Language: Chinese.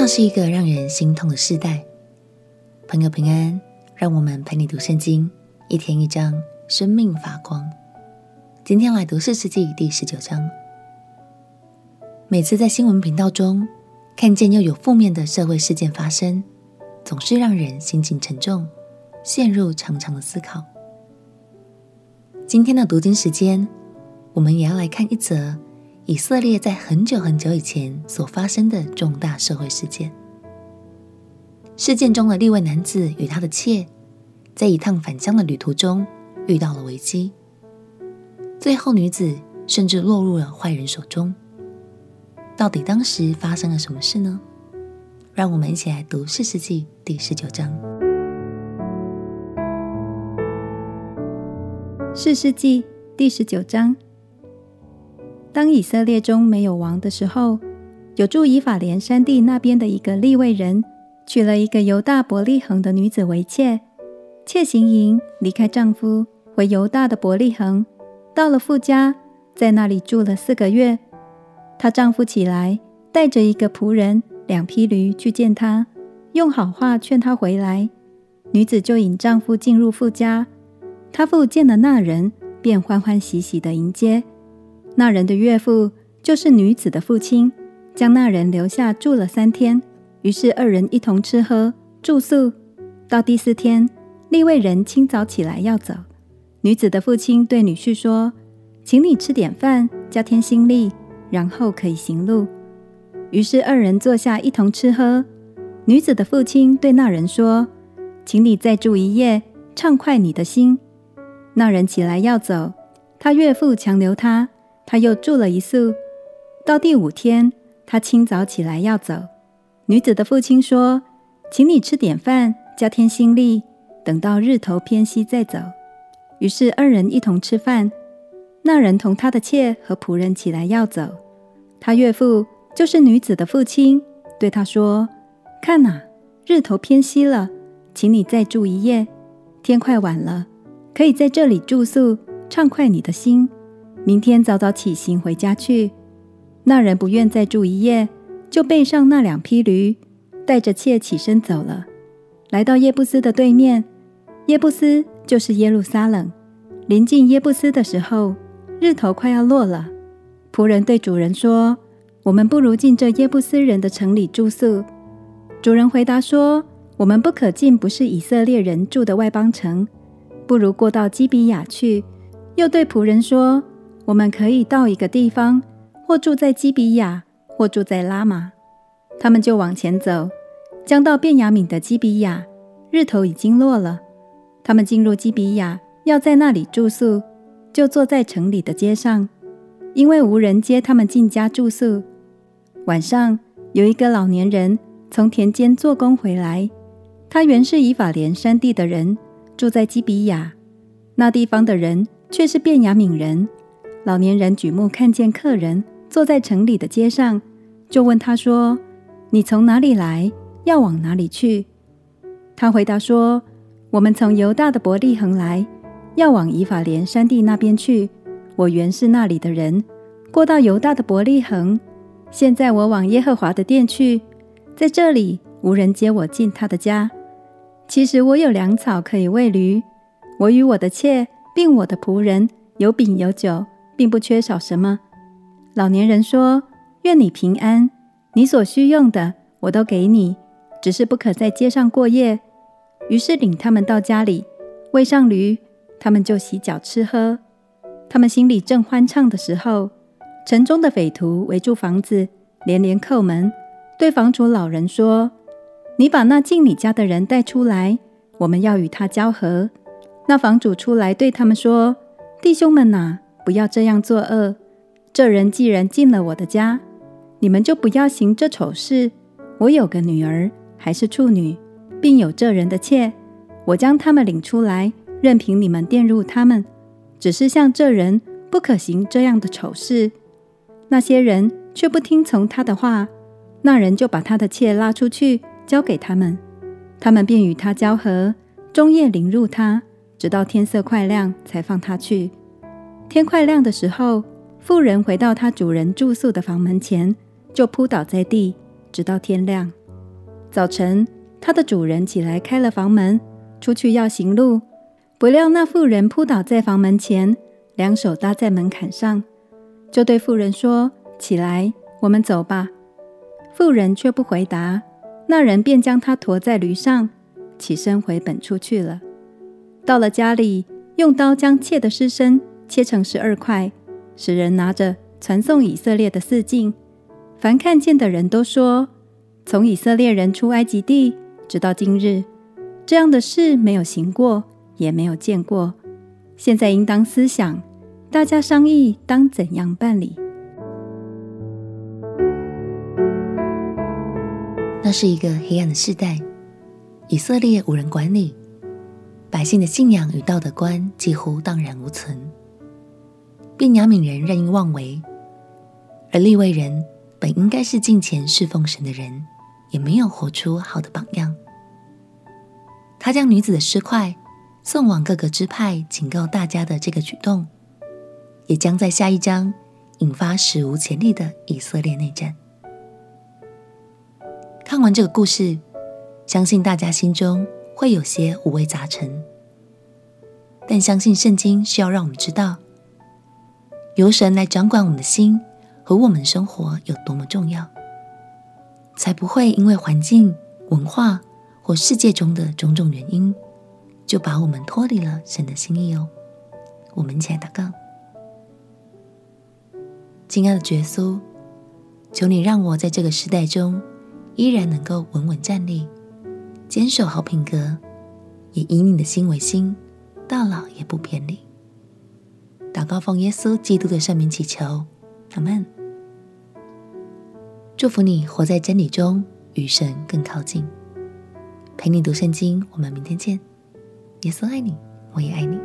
那是一个让人心痛的世代。朋友平安，让我们陪你读圣经，一天一章，生命发光。今天来读四世纪第十九章。每次在新闻频道中看见又有负面的社会事件发生，总是让人心情沉重，陷入长长的思考。今天的读经时间，我们也要来看一则。以色列在很久很久以前所发生的重大社会事件，事件中的利未男子与他的妾，在一趟返乡的旅途中遇到了危机，最后女子甚至落入了坏人手中。到底当时发生了什么事呢？让我们一起来读士师记第十九章。四世纪第十九章。当以色列中没有王的时候，有住以法莲山地那边的一个利未人，娶了一个犹大伯利恒的女子为妾。妾行营离开丈夫，回犹大的伯利恒，到了富家，在那里住了四个月。她丈夫起来，带着一个仆人、两匹驴去见她，用好话劝她回来。女子就引丈夫进入富家，她父见了那人，便欢欢喜喜地迎接。那人的岳父就是女子的父亲，将那人留下住了三天。于是二人一同吃喝住宿。到第四天，利未人清早起来要走。女子的父亲对女婿说：“请你吃点饭，加添心力，然后可以行路。”于是二人坐下一同吃喝。女子的父亲对那人说：“请你再住一夜，畅快你的心。”那人起来要走，他岳父强留他。他又住了一宿，到第五天，他清早起来要走。女子的父亲说：“请你吃点饭，加添心力，等到日头偏西再走。”于是二人一同吃饭。那人同他的妾和仆人起来要走。他岳父就是女子的父亲，对他说：“看哪，日头偏西了，请你再住一夜。天快晚了，可以在这里住宿，畅快你的心。”明天早早起行回家去。那人不愿再住一夜，就背上那两匹驴，带着妾起身走了。来到耶布斯的对面，耶布斯就是耶路撒冷。临近耶布斯的时候，日头快要落了。仆人对主人说：“我们不如进这耶布斯人的城里住宿。”主人回答说：“我们不可进不是以色列人住的外邦城，不如过到基比亚去。”又对仆人说。我们可以到一个地方，或住在基比亚，或住在拉玛。他们就往前走，将到便雅悯的基比亚。日头已经落了，他们进入基比亚，要在那里住宿，就坐在城里的街上，因为无人接他们进家住宿。晚上有一个老年人从田间做工回来，他原是以法莲山地的人，住在基比亚。那地方的人却是便雅悯人。老年人举目看见客人坐在城里的街上，就问他说：“你从哪里来？要往哪里去？”他回答说：“我们从犹大的伯利恒来，要往以法莲山地那边去。我原是那里的人，过到犹大的伯利恒。现在我往耶和华的殿去，在这里无人接我进他的家。其实我有粮草可以喂驴，我与我的妾并我的仆人有饼有酒。”并不缺少什么。老年人说：“愿你平安，你所需用的我都给你，只是不可在街上过夜。”于是领他们到家里，喂上驴，他们就洗脚吃喝。他们心里正欢畅的时候，城中的匪徒围住房子，连连叩门，对房主老人说：“你把那进你家的人带出来，我们要与他交合。”那房主出来对他们说：“弟兄们哪！”不要这样作恶。这人既然进了我的家，你们就不要行这丑事。我有个女儿，还是处女，并有这人的妾。我将他们领出来，任凭你们玷辱他们。只是像这人，不可行这样的丑事。那些人却不听从他的话，那人就把他的妾拉出去，交给他们。他们便与他交合，终夜凌辱他，直到天色快亮，才放他去。天快亮的时候，妇人回到她主人住宿的房门前，就扑倒在地，直到天亮。早晨，他的主人起来开了房门，出去要行路，不料那妇人扑倒在房门前，两手搭在门槛上，就对妇人说：“起来，我们走吧。”妇人却不回答，那人便将她驮在驴上，起身回本处去了。到了家里，用刀将妾的尸身切成十二块，使人拿着传送以色列的四境。凡看见的人都说：从以色列人出埃及地，直到今日，这样的事没有行过，也没有见过。现在应当思想，大家商议当怎样办理。那是一个黑暗的世代，以色列无人管理，百姓的信仰与道德观几乎荡然无存。便雅悯人任意妄为，而利未人。本应该是敬虔侍奉神的人，也没有活出好的榜样。他将女子的尸块送往各个支派，警告大家的这个举动，也将在下一章引发史无前例的以色列内战。看完这个故事，相信大家心中会有些五味杂陈，但相信圣经是要让我们知道，由神来掌管我们的心。和我们生活有多么重要，才不会因为环境、文化或世界中的种种原因，就把我们脱离了神的心意哦。我们一起来祷告，亲爱的耶稣，求你让我在这个时代中依然能够稳稳站立，坚守好品格，也以你的心为心，到老也不偏离。祷告奉耶稣基督的圣名祈求，阿门。祝福你活在真理中，与神更靠近。陪你读圣经，我们明天见。耶稣爱你，我也爱你。